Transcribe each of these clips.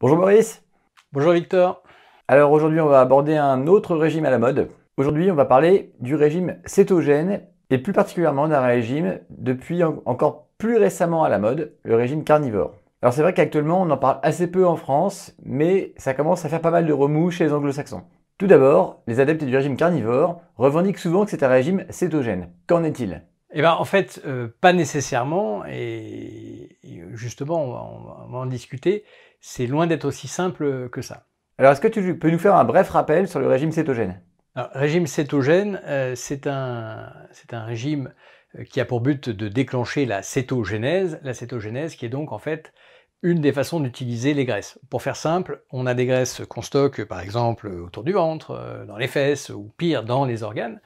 Bonjour Maurice. Bonjour Victor. Alors aujourd'hui, on va aborder un autre régime à la mode. Aujourd'hui, on va parler du régime cétogène et plus particulièrement d'un régime depuis encore plus récemment à la mode, le régime carnivore. Alors c'est vrai qu'actuellement, on en parle assez peu en France, mais ça commence à faire pas mal de remous chez les anglo-saxons. Tout d'abord, les adeptes du régime carnivore revendiquent souvent que c'est un régime cétogène. Qu'en est-il? Eh ben, en fait, euh, pas nécessairement, et, justement, on va, en discuter. C'est loin d'être aussi simple que ça. Alors, est-ce que tu peux nous faire un bref rappel sur le régime cétogène? Alors, Régime cétogène, euh, c'est un, un régime euh, qui a pour but de déclencher la cétogénèse, la cétogénèse qui est donc en fait une des façons d'utiliser les graisses. Pour faire simple, on a des graisses qu'on stocke par exemple autour du ventre, euh, dans les fesses ou pire dans les organes.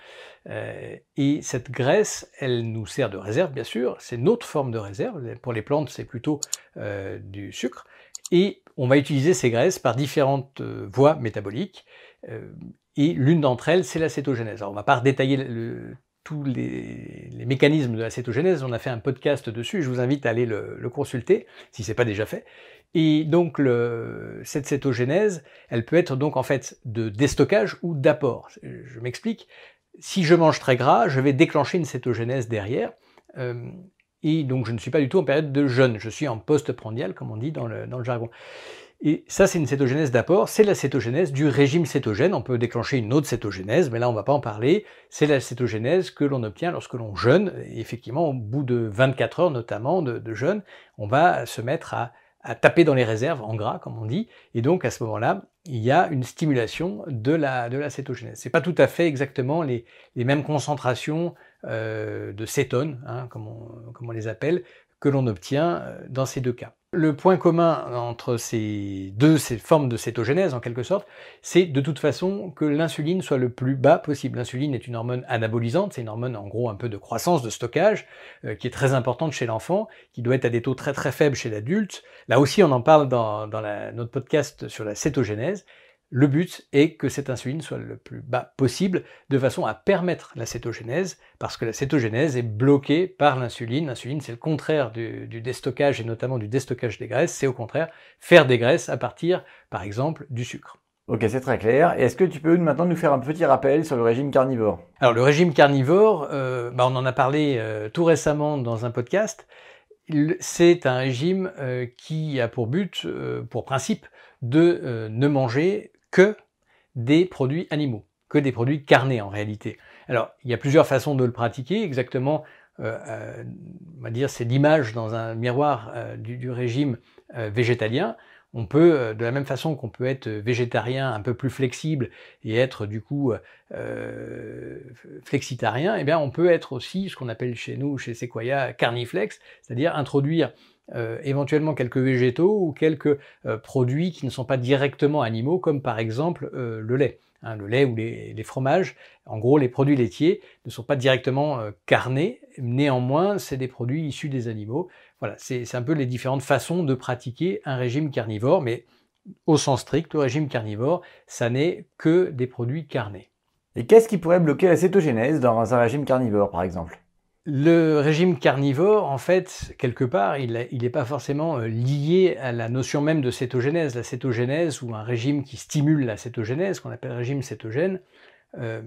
Euh, et cette graisse, elle nous sert de réserve bien sûr, c'est notre forme de réserve. Pour les plantes, c'est plutôt euh, du sucre. Et on va utiliser ces graisses par différentes voies métaboliques. et l'une d'entre elles, c'est la cétogénèse. Alors on va pas détailler le, tous les, mécanismes de la cétogénèse. On a fait un podcast dessus, je vous invite à aller le, consulter, si ce n'est pas déjà fait. Et donc cette cétogénèse, elle peut être donc en fait de déstockage ou d'apport. Je m'explique. Si je mange très gras, je vais déclencher une cétogénèse derrière. Euh, et donc je ne suis pas du tout en période de jeûne, je suis en post-prandial, comme on dit dans le jargon. Et ça, c'est une cétogénèse d'apport, c'est la cétogénèse du régime cétogène. On peut déclencher une autre cétogénèse, mais là, on ne va pas en parler. C'est la cétogénèse que l'on obtient lorsque l'on jeûne. Et effectivement, au bout de 24 heures notamment de, jeûne, on va se mettre à, taper dans les réserves en gras, comme on dit. Et donc, à ce moment-là, il y a une stimulation de la, de la cétogénèse. C'est pas tout à fait exactement les, mêmes concentrations euh, de cétone, hein, comme, on les appelle, que l'on obtient euh, dans ces deux cas. Le point commun entre ces deux formes de cétogénèse, en quelque sorte, c'est de toute façon que l'insuline soit le plus bas possible. L'insuline est une hormone anabolisante, c'est une hormone en gros un peu de croissance, de stockage, euh, qui est très importante chez l'enfant, qui doit être à des taux très très faibles chez l'adulte. Là aussi, on en parle dans, notre podcast sur la cétogénèse. Le but est que cette insuline soit le plus bas possible, de façon à permettre la cétogénèse, parce que la cétogénèse est bloquée par l'insuline. L'insuline, c'est le contraire du, déstockage, et notamment du déstockage des graisses, c'est au contraire faire des graisses à partir, par exemple, du sucre. Ok, c'est très clair. Est-ce que tu peux maintenant nous faire un petit rappel sur le régime carnivore? Alors le régime carnivore, euh, bah, on en a parlé euh, tout récemment dans un podcast. C'est un régime euh, qui a pour but, pour principe, de ne manger que des produits animaux, que des produits carnés en réalité. Alors, il y a plusieurs façons de le pratiquer, exactement, euh, euh, on va dire, c'est l'image dans un miroir euh, du, régime végétalien. On peut, de la même façon qu'on peut être végétarien un peu plus flexible et être du coup flexitarien, eh bien on peut être aussi ce qu'on appelle chez nous, chez Sequoia, carniflex, c'est-à-dire introduire euh, éventuellement quelques végétaux ou quelques euh, produits qui ne sont pas directement animaux, comme par exemple euh, le lait. Hein, le lait ou les, fromages, en gros les produits laitiers ne sont pas directement carnés, néanmoins c'est des produits issus des animaux. Voilà, c'est un peu les différentes façons de pratiquer un régime carnivore, mais au sens strict, le régime carnivore, ça n'est que des produits carnés. Et qu'est-ce qui pourrait bloquer la cétogénèse dans un régime carnivore par exemple? Le régime carnivore, en fait, quelque part, il n'est pas forcément euh, lié à la notion même de cétogénèse. La cétogénèse, ou un régime qui stimule la cétogénèse, qu'on appelle régime cétogène, euh,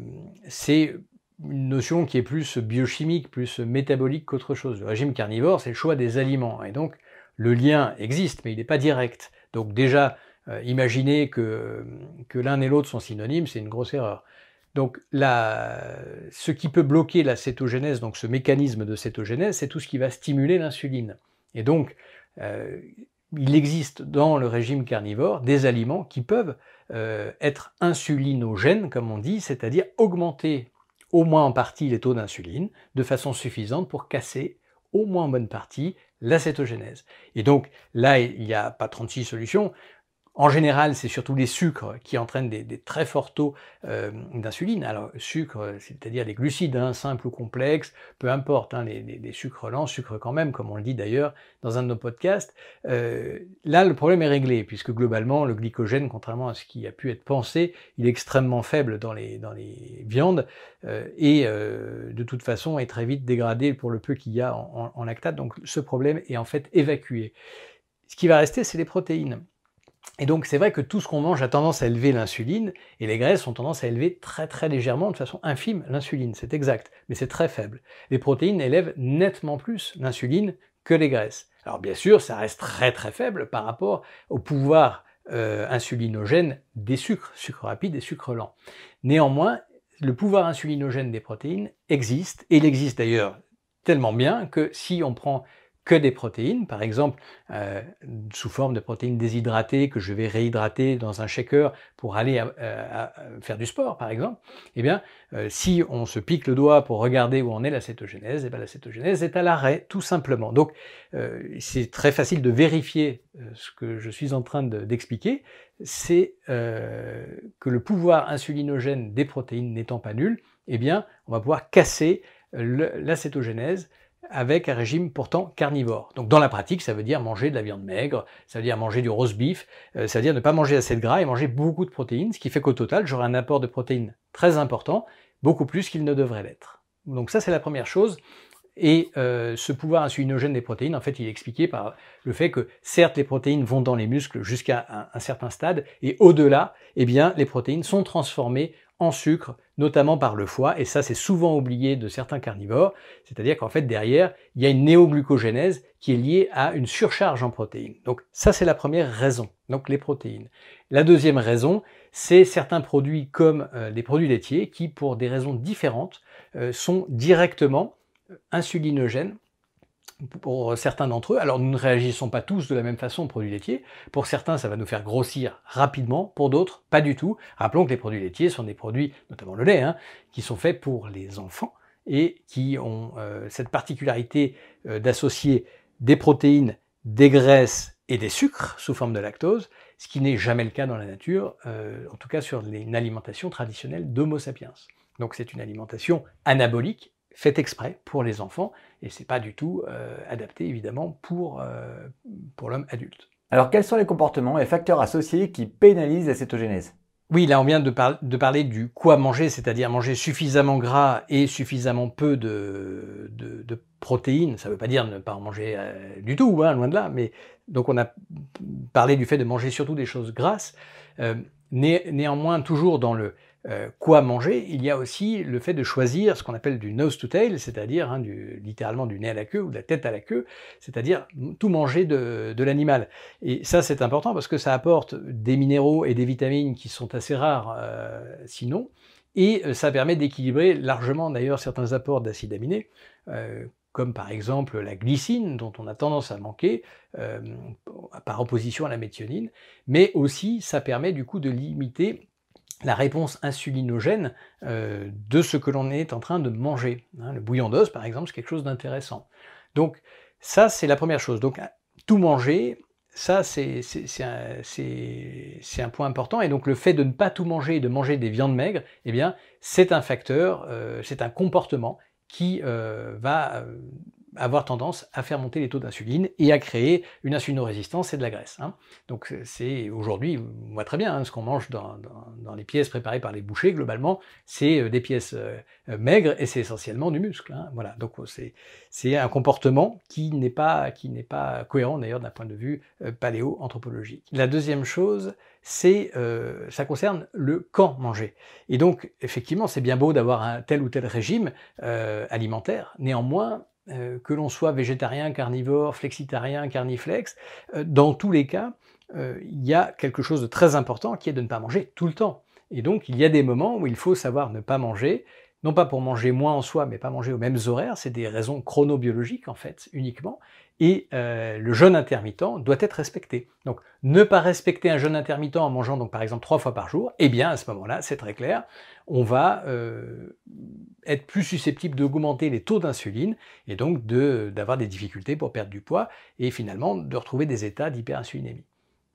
c'est une notion qui est plus biochimique, plus métabolique qu'autre chose. Le régime carnivore, c'est le choix des aliments. Et donc, le lien existe, mais il n'est pas direct. Donc déjà, euh, imaginer que, que l'un et l'autre sont synonymes, c'est une grosse erreur. Donc ce qui peut bloquer la cétogénèse, donc ce mécanisme de cétogénèse, c'est tout ce qui va stimuler l'insuline. Et donc, euh, il existe dans le régime carnivore des aliments qui peuvent euh, être insulinogènes, comme on dit, c'est-à-dire augmenter au moins en partie les taux d'insuline de façon suffisante pour casser au moins en bonne partie la cétogénèse. Et donc là, il n'y a pas 36 solutions. En général, c'est surtout les sucres qui entraînent des, très forts taux euh, d'insuline. Alors, sucre, c'est-à-dire des glucides, hein, simples ou complexes, peu importe, hein, les, sucres lents, sucres quand même, comme on le dit d'ailleurs dans un de nos podcasts. Euh, là, le problème est réglé, puisque globalement, le glycogène, contrairement à ce qui a pu être pensé, il est extrêmement faible dans les, dans les viandes euh, et de toute façon est très vite dégradé pour le peu qu'il y a en lactate. Donc, ce problème est en fait évacué. Ce qui va rester, c'est les protéines. Et donc c'est vrai que tout ce qu'on mange a tendance à élever l'insuline, et les graisses ont tendance à élever très très légèrement, de façon infime, l'insuline, c'est exact, mais c'est très faible. Les protéines élèvent nettement plus l'insuline que les graisses. Alors bien sûr, ça reste très très faible par rapport au pouvoir euh, insulinogène des sucres, sucres rapides et sucres lents. Néanmoins, le pouvoir insulinogène des protéines existe, et il existe d'ailleurs tellement bien que si on prend que des protéines, par exemple euh, sous forme de protéines déshydratées que je vais réhydrater dans un shaker pour aller euh, faire du sport, par exemple, eh bien, euh, si on se pique le doigt pour regarder où en est la cétogénèse, eh bien, la est à l'arrêt, tout simplement. Donc, c'est très facile de vérifier ce que je suis en train d'expliquer, c'est que le pouvoir insulinogène des protéines n'étant pas nul, eh bien, on va pouvoir casser cétogénèse avec un régime pourtant carnivore. Donc dans la pratique, ça veut dire manger de la viande maigre, ça veut dire manger du roast beef, euh, ça veut dire ne pas manger assez de gras et manger beaucoup de protéines, ce qui fait qu'au total, j'aurai un apport de protéines très important, beaucoup plus qu'il ne devrait l'être. Donc ça, c'est la première chose. Et euh, ce pouvoir insulinogène des protéines, en fait, il est expliqué par le fait que certes les protéines vont dans les muscles jusqu'à un, un, certain stade, et au-delà, eh bien, les protéines sont transformées en sucre, notamment par le foie, et ça c'est souvent oublié de certains carnivores, c'est-à-dire qu'en fait derrière, il y a une néoglucogénèse qui est liée à une surcharge en protéines. Donc ça c'est la première raison, donc les protéines. La deuxième raison, c'est certains produits comme euh, les produits laitiers qui, pour des raisons différentes, euh, sont directement euh, insulinogènes pour certains d'entre eux. Alors nous ne réagissons pas tous de la même façon aux produits laitiers. Pour certains, ça va nous faire grossir rapidement, pour d'autres, pas du tout. Rappelons que les produits laitiers sont des produits, notamment le lait, hein, qui sont faits pour les enfants et qui ont euh, cette particularité euh, d'associer des protéines, des graisses et des sucres sous forme de lactose, ce qui n'est jamais le cas dans la nature, euh, en tout cas sur une alimentation traditionnelle d'Homo sapiens. Donc c'est une alimentation anabolique fait exprès pour les enfants, et c'est pas du tout euh, adapté évidemment pour, euh, pour l'homme adulte. Alors quels sont les comportements et facteurs associés qui pénalisent la cétogénèse? Oui, là on vient de, de, parler du quoi manger, c'est-à-dire manger suffisamment gras et suffisamment peu de, de, protéines. Ça ne veut pas dire ne pas en manger euh, du tout, hein, loin de là. Mais donc on a parlé du fait de manger surtout des choses grasses. Néanmoins, toujours dans le euh, quoi manger, il y a aussi le fait de choisir ce qu'on appelle du nose to tail, c'est-à-dire hein, littéralement du nez à la queue ou de la tête à la queue, c'est-à-dire tout manger de, l'animal. Et ça c'est important parce que ça apporte des minéraux et des vitamines qui sont assez rares euh, sinon, et euh, ça permet d'équilibrer largement d'ailleurs certains apports d'acides aminés. Comme par exemple la glycine, dont on a tendance à manquer par opposition à la méthionine, mais aussi ça permet du coup de limiter la réponse insulinogène euh, de ce que l'on est en train de manger. Hein. le bouillon d'os, par exemple, c'est quelque chose d'intéressant. Donc ça, c'est la première chose. Donc tout manger, ça, c'est un, un, point important. Et donc le fait de ne pas tout manger et de manger des viandes maigres, eh bien, c'est un facteur, euh, c'est un comportement qui euh, va avoir tendance à faire monter les taux d'insuline et à créer une insulinorésistance et de la graisse. Hein. Donc c'est aujourd'hui, on voit très bien hein, ce qu'on mange dans, les pièces préparées par les bouchers, globalement, c'est euh, des pièces euh, euh, maigres et c'est essentiellement du muscle. Hein. Voilà, donc c'est un comportement qui n'est pas, pas cohérent d'ailleurs d'un point de vue paléo-anthropologique. La deuxième chose, c'est ça concerne le quand manger. Et donc effectivement, c'est bien beau d'avoir un tel ou tel régime alimentaire, néanmoins, euh, que l'on soit végétarien, carnivore, flexitarien, carniflex, euh, dans tous les cas, euh, il y a quelque chose de très important qui est de ne pas manger tout le temps. Et donc, il y a des moments où il faut savoir ne pas manger, non pas pour manger moins en soi, mais pas manger aux mêmes horaires, c'est des raisons chronobiologiques en fait, uniquement, et euh, le jeûne intermittent doit être respecté. Donc ne pas respecter un jeûne intermittent en mangeant donc par exemple trois fois par jour, eh bien à ce moment-là, c'est très clair, on va euh, être plus susceptible d'augmenter les taux d'insuline et donc d'avoir des difficultés pour perdre du poids et finalement de retrouver des états d'hyperinsulinémie.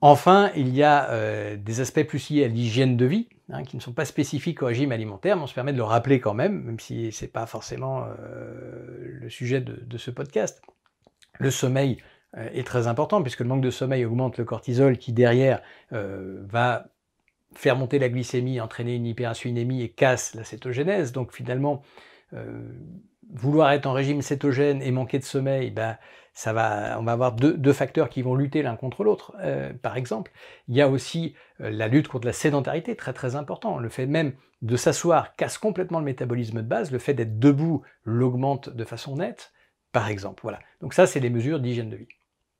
Enfin, il y a euh, des aspects plus liés à l'hygiène de vie, hein, qui ne sont pas spécifiques au régime alimentaire, mais on se permet de le rappeler quand même, même si ce n'est pas forcément le sujet de, ce podcast. Le sommeil euh, est très important puisque le manque de sommeil augmente le cortisol qui derrière euh, va faire monter la glycémie, entraîner une hyperinsulinémie et casse la cétogénèse. Donc finalement, euh, vouloir être en régime cétogène et manquer de sommeil, ben, ça va, on va avoir deux, facteurs qui vont lutter l'un contre l'autre. Euh, par exemple, il y a aussi euh, la lutte contre la sédentarité, très très important. Le fait même de s'asseoir casse complètement le métabolisme de base. Le fait d'être debout l'augmente de façon nette, par exemple. Voilà. Donc ça, c'est les mesures d'hygiène de vie.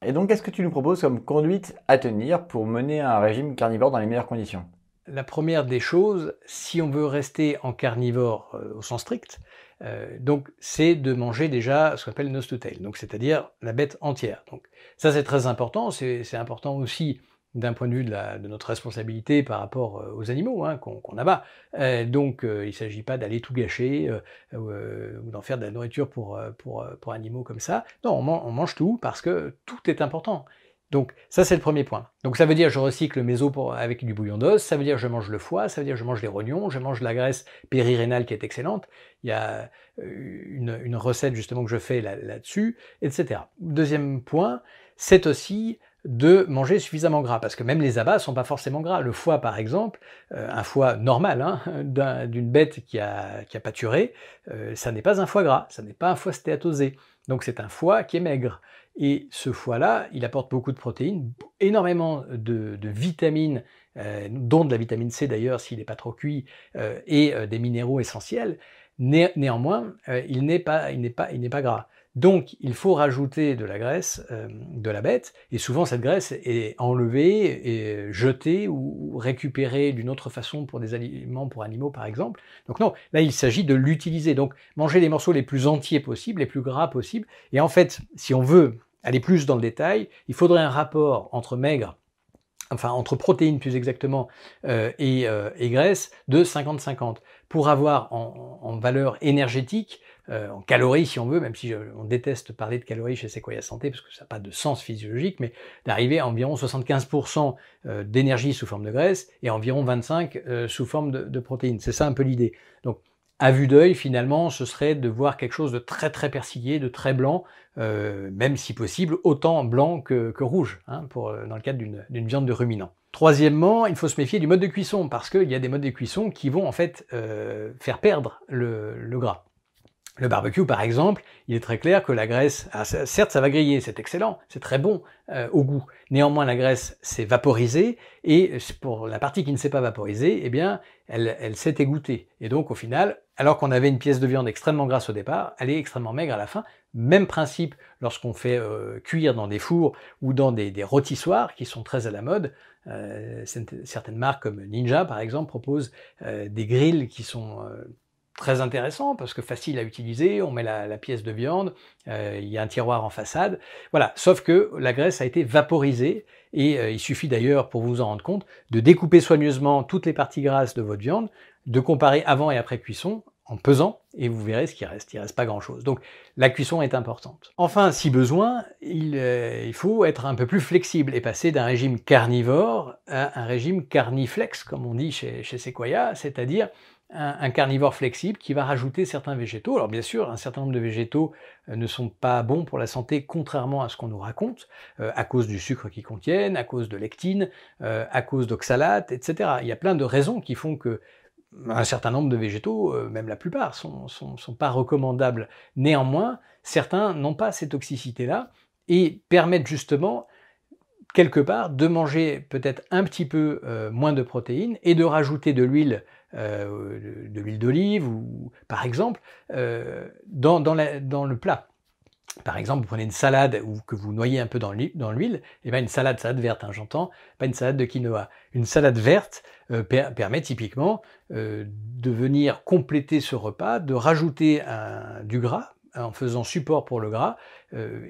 Et donc, qu'est-ce que tu nous proposes comme conduite à tenir pour mener un régime carnivore dans les meilleures conditions? La première des choses, si on veut rester en carnivore euh, au sens strict, euh, donc c'est de manger déjà ce qu'on appelle nose to tail, donc c'est-à-dire la bête entière. Donc ça c'est très important, c'est important aussi d'un point de vue de, notre responsabilité par rapport euh, aux animaux hein, qu'on abat. Euh, donc il ne s'agit pas d'aller tout gâcher ou d'en faire de la nourriture pour, animaux comme ça. Non, on mange tout parce que tout est important. Donc ça c'est le premier point. Donc ça veut dire je recycle mes os avec du bouillon d'os, ça veut dire je mange le foie, ça veut dire je mange les rognons, je mange la graisse périrénale qui est excellente. Il y a euh, une, recette justement que je fais là-dessus, etc. Deuxième point, c'est aussi de manger suffisamment gras, parce que même les abats sont pas forcément gras. Le foie, par exemple, euh, un foie normal hein, d'une bête qui a, qui a pâturé, euh, ça n'est pas un foie gras, ça n'est pas un foie stéatosé. Donc c'est un foie qui est maigre. Et ce foie-là, il apporte beaucoup de protéines, énormément de, vitamines, euh, dont de la vitamine C d'ailleurs s'il n'est pas trop cuit, et des minéraux essentiels. néanmoins, il n'est pas, pas, pas gras. Donc, il faut rajouter de la graisse euh, de la bête, et souvent cette graisse est enlevée, et jetée ou récupérée d'une autre façon pour des aliments pour animaux, par exemple. Donc non, là il s'agit de l'utiliser. Donc manger les morceaux les plus entiers possibles, les plus gras possibles. Et en fait, si on veut aller plus dans le détail, il faudrait un rapport entre maigre enfin entre protéines plus exactement euh, euh, et, graisse de 50-50 pour avoir en valeur énergétique euh, en calories si on veut, même si on déteste parler de calories chez Sequoia Santé parce que ça n'a pas de sens physiologique, mais d'arriver à environ 75% euh, d'énergie sous forme de graisse et environ 25% euh, sous forme de, protéines. C'est ça un peu l'idée. À vue d'œil, finalement, ce serait de voir quelque chose de très très persillé, de très blanc, même si possible, autant blanc que, rouge, hein, pour, dans le cadre d'une viande de ruminant. Troisièmement, il faut se méfier du mode de cuisson, parce qu'il y a des modes de cuisson qui vont en fait faire perdre le gras. Le barbecue, par exemple, il est très clair que la graisse, certes, ça va griller, c'est excellent, c'est très bon euh, au goût. Néanmoins, la graisse s'est vaporisée et pour la partie qui ne s'est pas vaporisée, eh bien, elle, s'est égouttée. Et donc, au final, alors qu'on avait une pièce de viande extrêmement grasse au départ, elle est extrêmement maigre à la fin. Même principe lorsqu'on fait euh, cuire dans des fours ou dans des, rôtissoirs qui sont très à la mode. Euh, certaines marques comme Ninja, par exemple, proposent des grilles qui sont très intéressant parce que facile à utiliser, on met la, pièce de viande, euh, il y a un tiroir en façade, voilà, sauf que la graisse a été vaporisée et euh, il suffit d'ailleurs pour vous en rendre compte de découper soigneusement toutes les parties grasses de votre viande, de comparer avant et après cuisson en pesant et vous verrez ce qui reste, il reste pas grand chose. Donc la cuisson est importante. Enfin, si besoin, il, euh, faut être un peu plus flexible et passer d'un régime carnivore à un régime carniflex, comme on dit chez, chez Sequoia, c'est-à-dire un, carnivore flexible qui va rajouter certains végétaux. Alors bien sûr, un certain nombre de végétaux euh, ne sont pas bons pour la santé, contrairement à ce qu'on nous raconte, euh, à cause du sucre qu'ils contiennent, à cause de lectine, euh, à cause d'oxalate, etc. Il y a plein de raisons qui font que un certain nombre de végétaux, même la plupart, sont, sont, pas recommandables. Néanmoins, certains n'ont pas cette toxicité-là et permettent justement quelque part de manger peut-être un petit peu moins de protéines et de rajouter de l'huile euh, de, l'huile d'olive, ou par exemple, euh, dans, le plat. Par exemple, vous prenez une salade ou que vous noyez un peu dans l'huile, et eh bien une salade, verte, hein, j'entends, pas une salade de quinoa. Une salade verte euh, permet typiquement de venir compléter ce repas, de rajouter du gras en faisant support pour le gras,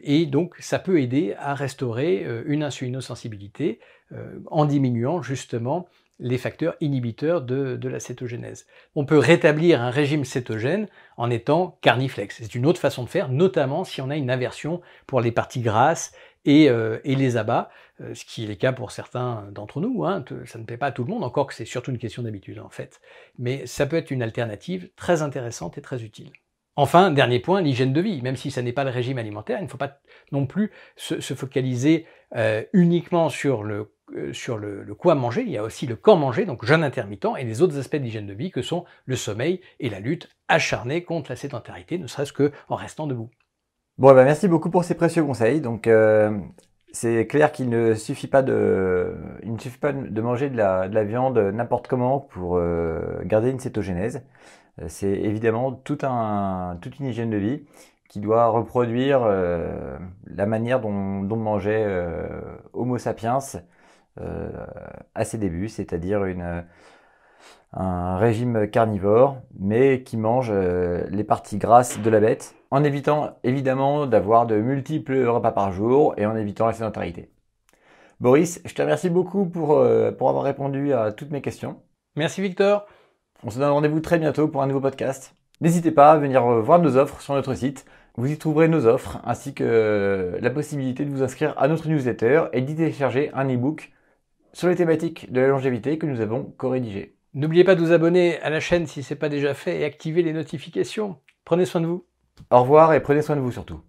et donc ça peut aider à restaurer une insulinosensibilité en diminuant justement les facteurs inhibiteurs de, la cétogénèse. On peut rétablir un régime cétogène en étant carniflex. C'est une autre façon de faire, notamment si on a une aversion pour les parties grasses et, euh, les abats, euh, ce qui est le cas pour certains d'entre nous. Hein. Ça ne plaît pas à tout le monde, encore que c'est surtout une question d'habitude en fait. Mais ça peut être une alternative très intéressante et très utile. Enfin, dernier point, l'hygiène de vie. Même si ça n'est pas le régime alimentaire, il ne faut pas non plus se, focaliser euh, uniquement sur le sur le, quoi manger, il y a aussi le quand manger, donc jeûne intermittent, et les autres aspects d'hygiène de vie que sont le sommeil et la lutte acharnée contre la sédentarité, ne serait-ce qu'en restant debout. Bon, ben merci beaucoup pour ces précieux conseils. Donc, euh, c'est clair qu'il ne suffit pas de, il ne suffit pas de manger de la, de la viande n'importe comment pour euh, garder une cétogénèse. Euh, c'est évidemment toute une hygiène de vie qui doit reproduire euh, la manière dont mangeait Homo sapiens à ses débuts, c'est-à-dire une un régime carnivore, mais qui mange les parties grasses de la bête en évitant évidemment d'avoir de multiples repas par jour et en évitant la sédentarité. Boris, je te remercie beaucoup pour, euh, pour avoir répondu à toutes mes questions. Merci Victor. On se donne rendez-vous très bientôt pour un nouveau podcast. N'hésitez pas à venir voir nos offres sur notre site. Vous y trouverez nos offres ainsi que la possibilité de vous inscrire à notre newsletter et d'y télécharger un e-book sur les thématiques de la longévité que nous avons co-rédigé. N'oubliez pas de vous abonner à la chaîne si ce n'est pas déjà fait et activer les notifications. Prenez soin de vous. Au revoir et prenez soin de vous surtout.